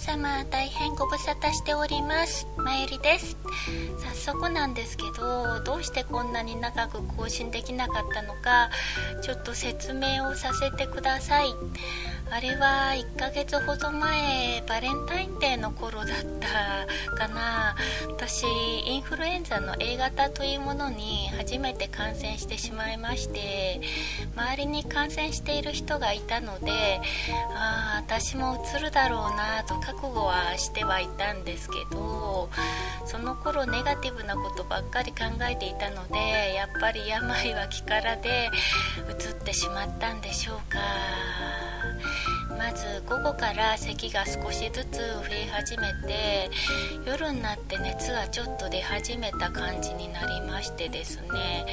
様大変ご無沙汰しております。まゆりです。早速なんですけどどうしてこんなに長く更新できなかったのかちょっと説明をさせてください。あれは1ヶ月ほど前バレンタインデーの頃だったかな。私インフルエンザの A 型というものに初めて感染してしまいまして周りに感染している人がいたのでああ私もうつるだろうなと覚悟はしてはいたんですけどその頃ネガティブなことばっかり考えていたのでやっぱり病は気からでうつってしまったんでしょうか。まず午後から咳が少しずつ増え始めて夜になって熱がちょっと出始めた感じになりましてですね。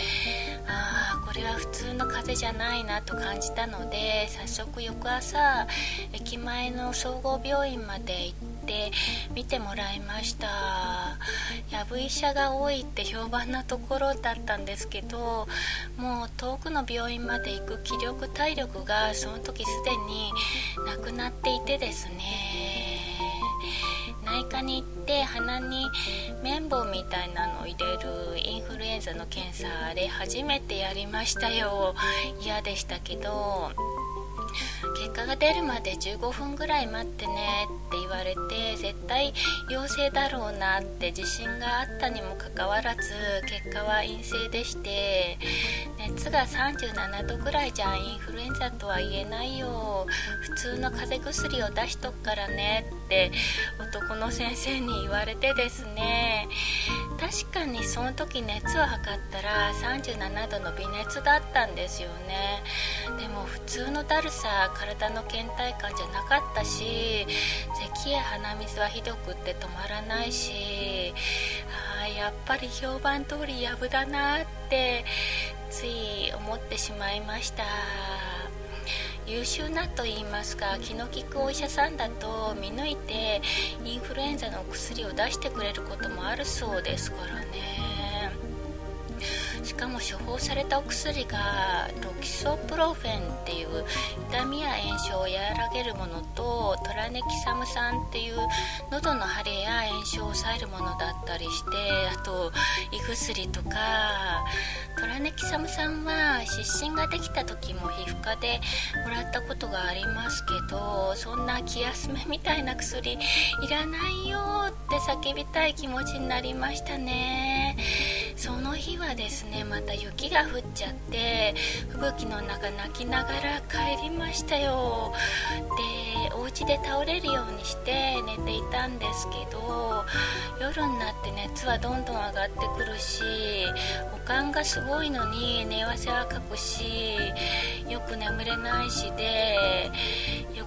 ああこれは普通の風邪じゃないなと感じたので早速翌朝駅前の総合病院まで行って見てもらいました。やぶ医者が多いって評判なところだったんですけどもう遠くの病院まで行く気力体力がその時すでになくなっていてですね。内科に行って鼻に綿棒みたいなのを入れるインフルエンザの検査あれ初めてやりましたよ。嫌でしたけど結果が出るまで15分ぐらい待ってねって言われて絶対陽性だろうなって自信があったにもかかわらず結果は陰性でして熱が37度ぐらいじゃインフルエンザとは言えないよ。普通の風邪薬を出しとくからねって男の先生に言われてですね確かにその時熱を測ったら37度の微熱だったんですよね。でも普通のだるさ体の倦怠感じゃなかったし咳や鼻水はひどくって止まらないしあやっぱり評判通りやぶだなってつい思ってしまいました。優秀なと言いますか気の利くお医者さんだと見抜いてインフルエンザのお薬を出してくれることもあるそうですからね。しかも処方されたお薬がロキソプロフェンっていう痛みや炎症を和らげるものとトラネキサム酸っていう喉の腫れや炎症を抑えるものだったりしてあと胃薬とかトラネキサム酸は湿疹ができた時も皮膚科でもらったことがありますけどそんな気休めみたいな薬いらないよって叫びたい気持ちになりましたね。その日はですねまた雪が降っちゃって吹雪の中泣きながら帰りましたよ。でお家で倒れるようにして寝ていたんですけど夜になって熱はどんどん上がってくるしおかんがすごいのに寝汗はかくしよく眠れないしで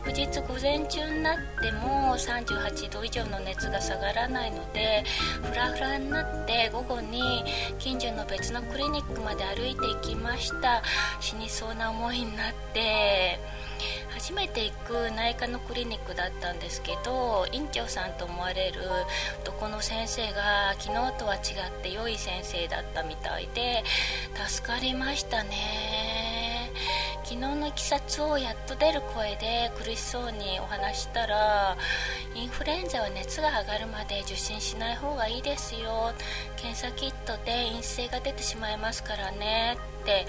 翌日午前中になっても38度以上の熱が下がらないのでフラフラになって午後に近所の別のクリニックまで歩いて行きました。死にそうな思いになって。初めて行く内科のクリニックだったんですけど院長さんと思われる男の先生が昨日とは違って良い先生だったみたいで助かりましたね。昨日のいきさつをやっと出る声で苦しそうにお話したらインフルエンザは熱が上がるまで受診しない方がいいですよ。検査キットで陰性が出てしまいますからね。って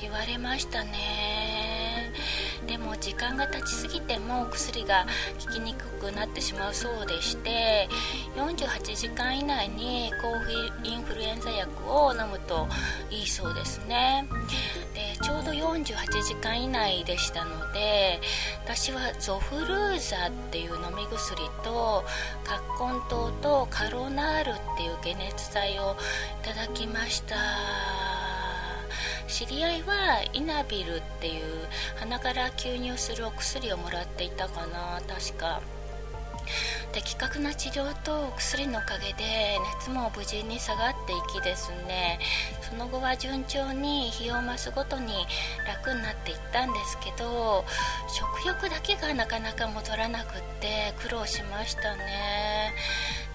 言われましたね。でも時間が経ちすぎても薬が効きにくくなってしまうそうでして48時間以内に抗インフルエンザ薬を飲むといいそうですね。ちょうど48時間以内でしたので私はゾフルーザっていう飲み薬と葛根湯とカロナールっていう解熱剤をいただきました。知り合いはイナビルっていう鼻から吸入するお薬をもらっていたかな確か。的確な治療とお薬のおかげで熱も無事に下がっていきですね。その後は順調に日を増すごとに楽になっていったんですけど食欲だけがなかなか戻らなくって苦労しましたね。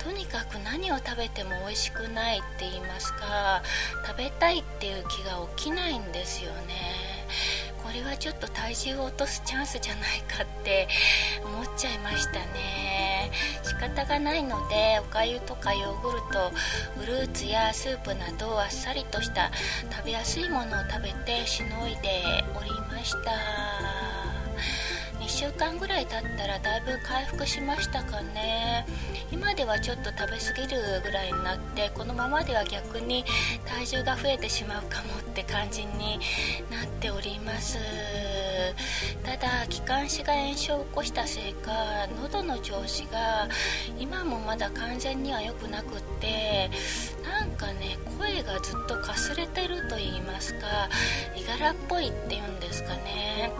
とにかく何を食べても美味しくないって言いますか食べたいっていう気が起きないんですよね。これはちょっと体重を落とすチャンスじゃないかって思っちゃいましたね。仕方がないのでおかゆとかヨーグルトフルーツやスープなどあっさりとした食べやすいものを食べてしのいでおりました。週間ぐらい経ったらだいぶ回復しましたかね。今ではちょっと食べ過ぎるぐらいになってこのままでは逆に体重が増えてしまうかもって感じになっております。ただ気管支が炎症を起こしたせいか喉の調子が今もまだ完全には良くなくってなんかね声がずっとかすれてると言いますかいがらっぽいっていうんですかね。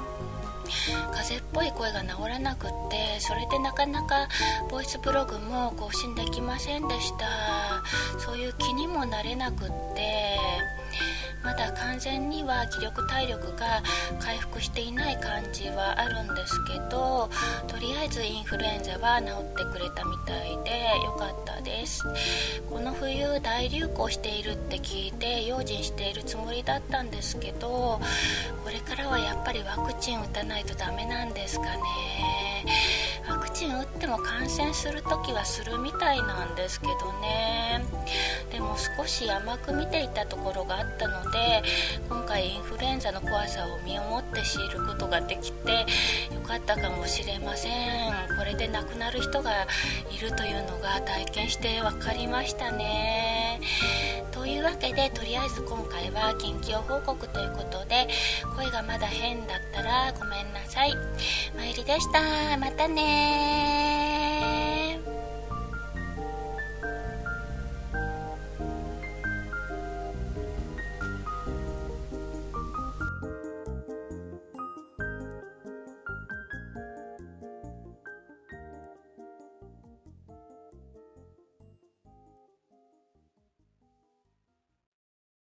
風邪っぽい声が治らなくってそれでなかなかボイスブログも更新できませんでした。そういう気にもなれなくって。まだ完全には気力体力が回復していない感じはあるんですけどとりあえずインフルエンザは治ってくれたみたいでよかったです。この冬大流行しているって聞いて用心しているつもりだったんですけどこれからはやっぱりワクチン打たないとダメなんですかね。でも感染する時はするみたいなんですけどね。でも少し甘く見ていたところがあったので今回インフルエンザの怖さを身をもって知ることができてかったかもしれません。これで亡くなる人がいるというのが体験して分かりましたね。というわけでとりあえず今回は近況報告ということで声がまだ変だったらごめんなさい。まゆりでした。またね